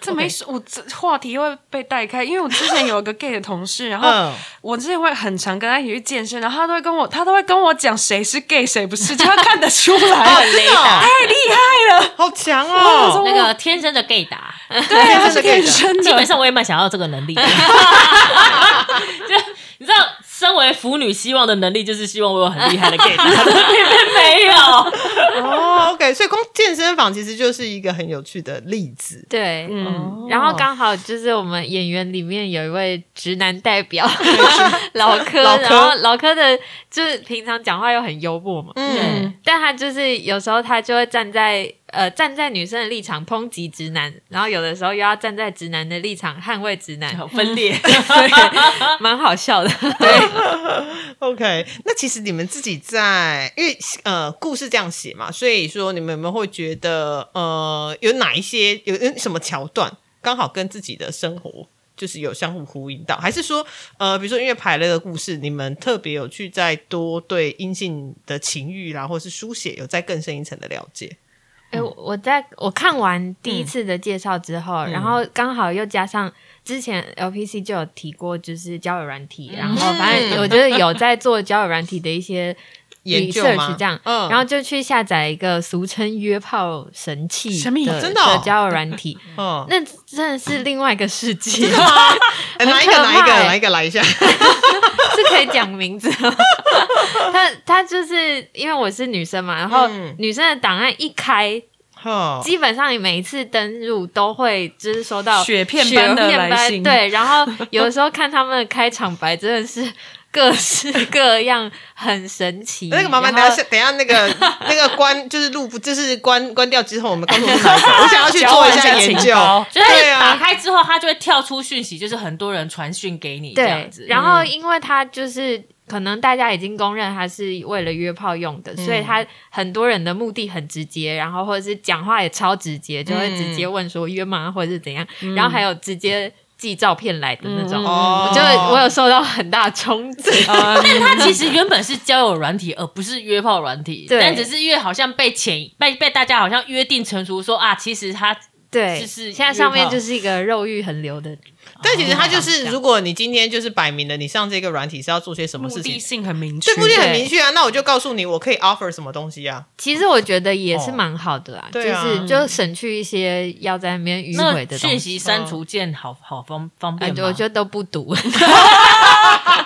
这没说，<laughs> 我这话题会被带开，因为我之前有一个 gay 的同事，然后嗯，我之前会很常跟他一起去健身，然后他都会跟我，他都会跟我讲谁是 gay 谁不是，就他看得出 <laughs> 哦，来，真的哦太厉害了，好强我哦！那个天生的 gay 打，对，<laughs> 他是天生的，基本上我也蛮想要这个能力的。就你知道，身为腐女希望的能力，就是希望我有很厉害的 gay 打，<laughs> 但偏偏没有。哦，OK，所以光健身房其实就是一个很有趣的例子。对，嗯，然后刚好就是我们演员里面有一位直男代表 <laughs> 老柯，老柯。然后老柯的就是平常讲话又很幽默嘛，嗯，但他就是有时候他就会站在呃站在女生的立场抨击直男，然后有的时候又要站在直男的立场捍卫直男，分裂，<laughs> 对，蛮好笑的。<laughs> OK，那其实你们自己在，因为呃故事这样写嘛，所以说你们有没有会觉得呃有哪一些有有什么桥段刚好跟自己的生活就是有相互呼应到，还是说呃比如说因为排了的故事，你们特别有去再多对阴性的情欲啦，或是书写有再更深一层的了解？哎、我我在我看完第一次的介绍之后，然后刚好又加上之前 LPC 就有提过，就是交友软体，然后反正我觉得有在做交友软体的一些研究 research 吗？这样，嗯。然后就去下载一个俗称约炮神器的真的哦。交友软体，<laughs> 嗯，那真的是另外一个世界，<laughs> 哎哪一个哪一个哪一个来一下？<laughs> 是可以讲名字吗？他他就是因为我是女生嘛，然后嗯。女生的档案一开，哈，基本上你每一次登入都会就是收到雪片般的来信。对，然后有的时候看他们的开场白真的是各式 <laughs> 各样，很神奇。那个麻烦等下，等下那个 <laughs> 那个关就是录不，就是关关掉之后，我们告诉我 <laughs> 想要去做一下研究。就是打开之后，它就会跳出讯息，就是很多人传讯给你这样对子。，然后因为它就是可能大家已经公认它是为了约炮用的，所以它很多人的目的很直接，然后或者是讲话也超直接，就会直接问说约吗，或者是怎样，然后还有直接寄照片来的那种。哦我就我有受到很大冲击，<laughs> 但是它其实原本是交友软体，而不是约炮软体。<laughs> 对但只是因为好像被潜被被大家好像约定成熟说啊，其实他对，就是现在上面约炮就是一个肉欲横流的，但其实它就是，哦如果你今天就是摆明了你上这个软体是要做些什么事情目的性很明确对，目的很明确啊。那我就告诉你，我可以 offer 什么东西啊？其实我觉得也是蛮好的啦，就是就省去一些要在那边迂回的东讯。息删除键好好方方哎便吗？我觉得都不读。<laughs> <laughs>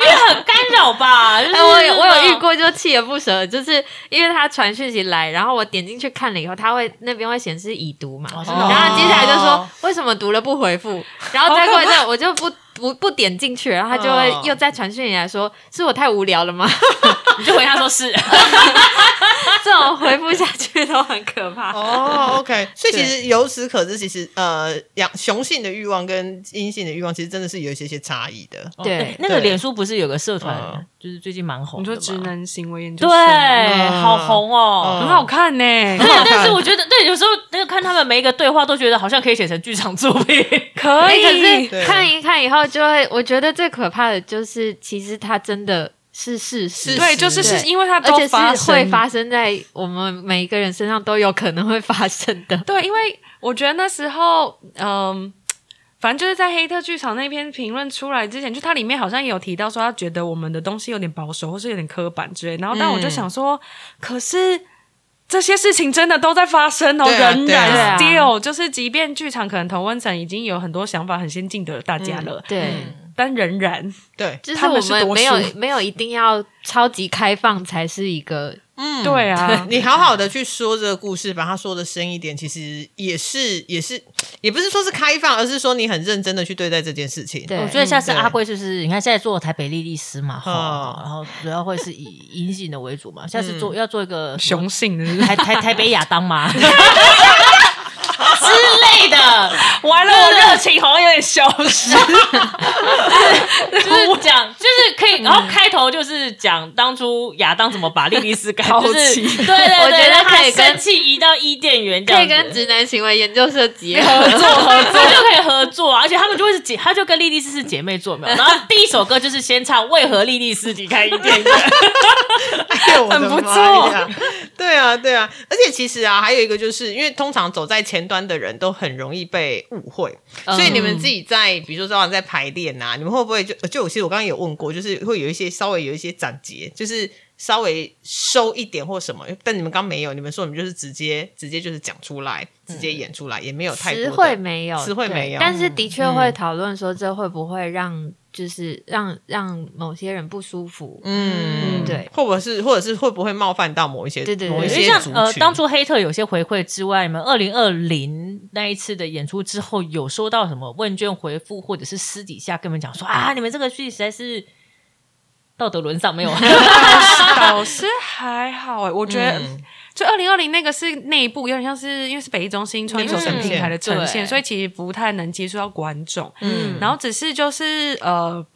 因为很干扰吧。就是哎，我有我有遇过，就锲而不舍，就是因为他传讯息来，然后我点进去看了以后，他会那边会显示已读嘛，然后接下来就说为什么读了不回复，然后再过一阵我就不不不点进去，然后他就会哦又再传讯你来说，是我太无聊了吗？<laughs> 你就回他说是，<laughs> 这种回复下去都很可怕。哦，OK，所以其实由此可知，其实呃，阳雄性的欲望跟阴性的欲望，其实真的是有一些些差异的。对哦那个脸书不是有个社团嗯，就是最近蛮红你？说直男行为研究对，好红哦。很好看呢，对，但是我觉得，对，有时候那个看他们每一个对话，都觉得好像可以写成剧场作品。<laughs> 可以，可，是看一看以后，就会我觉得最可怕的就是，其实它真的是事实，对，就是是因为它而且是都发生会发生在我们每一个人身上都有可能会发生的。<laughs> 对，因为我觉得那时候，嗯、反正就是在黑特剧场那篇评论出来之前，就它里面好像也有提到说，他觉得我们的东西有点保守，或是有点刻板之类。然后，但我就想说，可是。这些事情真的都在发生哦，啊仍然 still 就是，即便剧场可能同温层已经有很多想法很先进的大家了，对，但仍然对，就是我们没有数没有一定要超级开放才是一个嗯，对啊，<laughs> 你好好的去说这个故事，把它说的深一点，其实也是也是，也不是说是开放，而是说你很认真的去对待这件事情。对我觉得下次阿贵就是，你看现在做台北莉莉丝嘛，哈哦，然后主要会是以阴性的为主嘛，下次做要做一个雄性台台台北亚当嘛 <laughs> 之类的，完了，我热情好像有点消失。就是讲，就是可以，然后开头就是讲当初亚当怎么把莉莉丝赶，<laughs> 好就是奇对对对，<laughs> 我觉得可以跟生气移到伊甸园这可以跟直男行为研究社结合。作合作就可以合作啊，而且他们就会是姐，他就跟莉莉丝是姐妹作，有没有？<laughs> 然后第一首歌就是先唱《为何莉莉丝离开伊甸园》，很不妈错呀！对啊，对啊，而且其实啊，还有一个就是因为通常走在前端的人都很容易被误会，所以你们自己在比如说早晚在排练啊，你们会不会就就其实我刚刚有问过，就是会有一些稍微有一些斩节，就是稍微收一点或什么，但你们刚没有，你们说你们就是直接直接就是讲出来，直接演出来，也没有太多词的汇没有，词汇没有但是的确会讨论说这会不会让就是让让某些人不舒服。嗯，对，或者是或者是会不会冒犯到某一些对对对某一些像？呃，当初黑特有些回馈之外，你们二零二零那一次的演出之后，有收到什么问卷回复，或者是私底下跟你们讲说啊，你们这个剧实在是道德沦丧，没有？<laughs> 老师还好哎、我觉得、嗯就二零二零那个是内部，有点像是因为是北艺中心创意手神平台的呈现，对所以其实不太能接触到观众。嗯然后只是就是呃。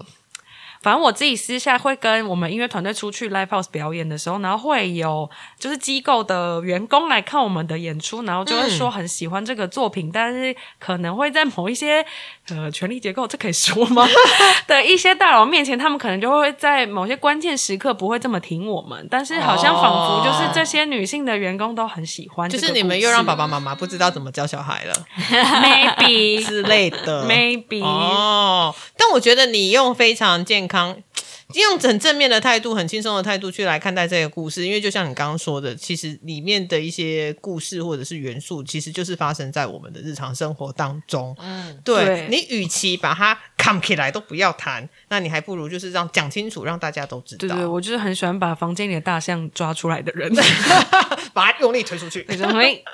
反正我自己私下会跟我们音乐团队出去 live house 表演的时候，然后会有就是机构的员工来看我们的演出，然后就会说很喜欢这个作品，但是可能会在某一些呃权力结构，这可以说吗？<laughs> 的一些大佬面前，他们可能就会在某些关键时刻不会这么挺我们，但是好像仿佛就是这些女性的员工都很喜欢就是你们又让爸爸妈妈不知道怎么教小孩了。Maybe 之类的。Maybe 哦，但我觉得你用非常健康。用很正面的态度、很轻松的态度去来看待这个故事，因为就像你刚刚说的，其实里面的一些故事或者是元素，其实就是发生在我们的日常生活当中。嗯，对对你，与其把它扛起来都不要谈，那你还不如就是让讲清楚，让大家都知道，对对，我就是很喜欢把房间里的大象抓出来的人。<laughs> 把它用力推出去。对，因为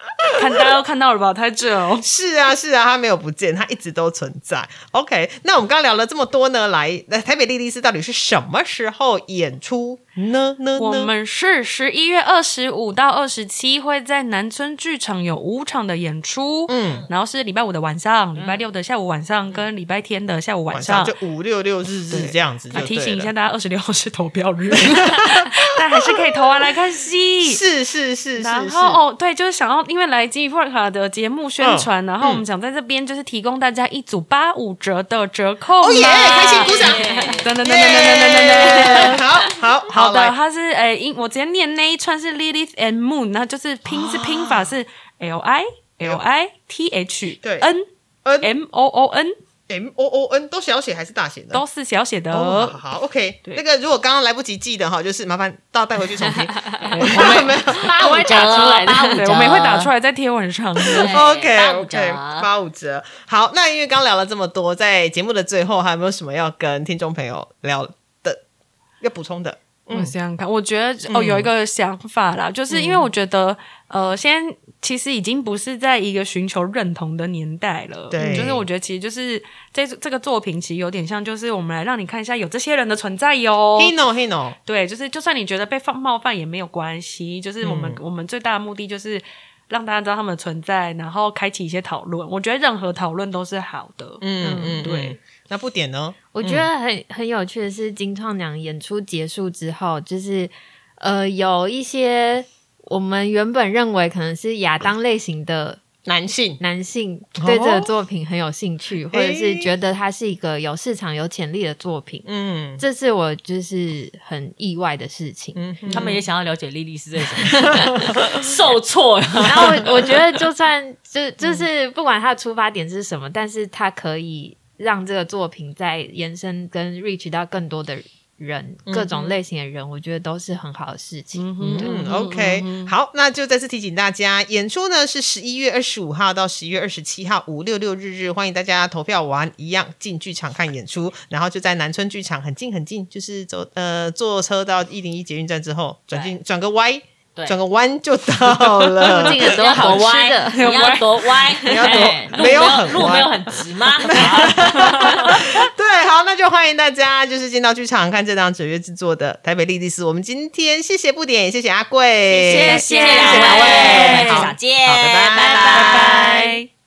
看大家都看到了吧？太这哦，是啊，是啊，它没有不见，它一直都存在。OK，那我们刚刚聊了这么多呢，来，来台北莉莉丝到底是什么么时候演出呢？呢？我们是十一月二十五到二十七会在南村剧场有五场的演出，嗯，然后是礼拜五的晚上、礼拜六的下午晚上跟礼拜天的下午晚晚上上。就五六六日日这样子提醒一下。大家，二十六号是投票日，<laughs> 但还是可以投完来看戏。是是是是然，后哦，对，就是想要因为来吉米普尔卡的节目宣传，然后我们想在这边就是提供大家一组八五折的折扣哦耶，码开心鼓掌！等等等等等等等等等。耶好好好的，它是诶，英我直接念那一串是 Lilith and Moon，那就是拼是拼法是 L I L I T H 对 N N M O O N M O O N 都小写还是大写的？都是小写的。哦，好好，OK。那个如果刚刚来不及记的哈，就是麻烦到带回去重听。<laughs> 我们八五折，八五对，折，我们也会打出来在贴文上。对 OK 八五 OK，八五折。好，那因为刚聊了这么多，在节目的最后，还有没有什么要跟听众朋友聊的、要补充的？我想想看，我觉得哦，有一个想法啦，就是因为我觉得，呃，现在其实已经不是在一个寻求认同的年代了。对就是我觉得其实就是这这个作品其实有点像，就是我们来让你看一下有这些人的存在哟。Hino Hino，对，就是就算你觉得被放冒犯也没有关系，就是我们、我们最大的目的就是让大家知道他们的存在，然后开启一些讨论。我觉得任何讨论都是好的。嗯嗯，对嗯。那不点呢？我觉得很很有趣的是，金创娘演出结束之后，就是呃有一些我们原本认为可能是亚当类型的男性，男性哦？对这个作品很有兴趣，或者是诶？觉得它是一个有市场、有潜力的作品，嗯。这是我就是很意外的事情。嗯，他们也想要了解莉莉丝在什么，<laughs> 受挫了。然后我我觉得，就算就就是不管他的出发点是什么，但是他可以让这个作品再延伸跟 reach 到更多的人，各种类型的人，我觉得都是很好的事情。嗯，OK，好，那就再次提醒大家，演出呢是十一月二十五号到十一月二十七号五六六日日，欢迎大家投票完一样进剧场看演出，然后就在南村剧场很近很近，就是走呃坐车到一零一捷运站之后转进转个歪，对转个弯就到了。附近很多要好歪，的，你要 <laughs> 多歪，你要多没有很歪路没有很直吗？对，好，那就欢迎大家就是进到剧场看这档九月制作的台北莉莉丝。我们今天谢谢布点，也谢谢阿贵，谢谢谢两位，好再见，好拜拜拜拜。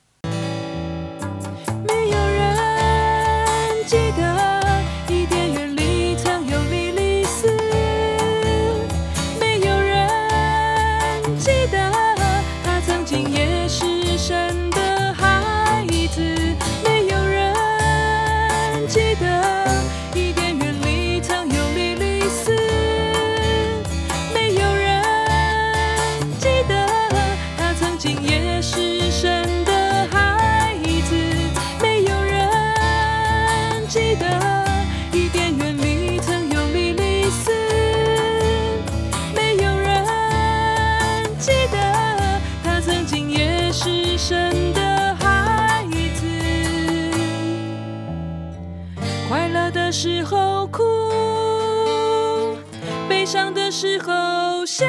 时候哭，悲伤的时候笑。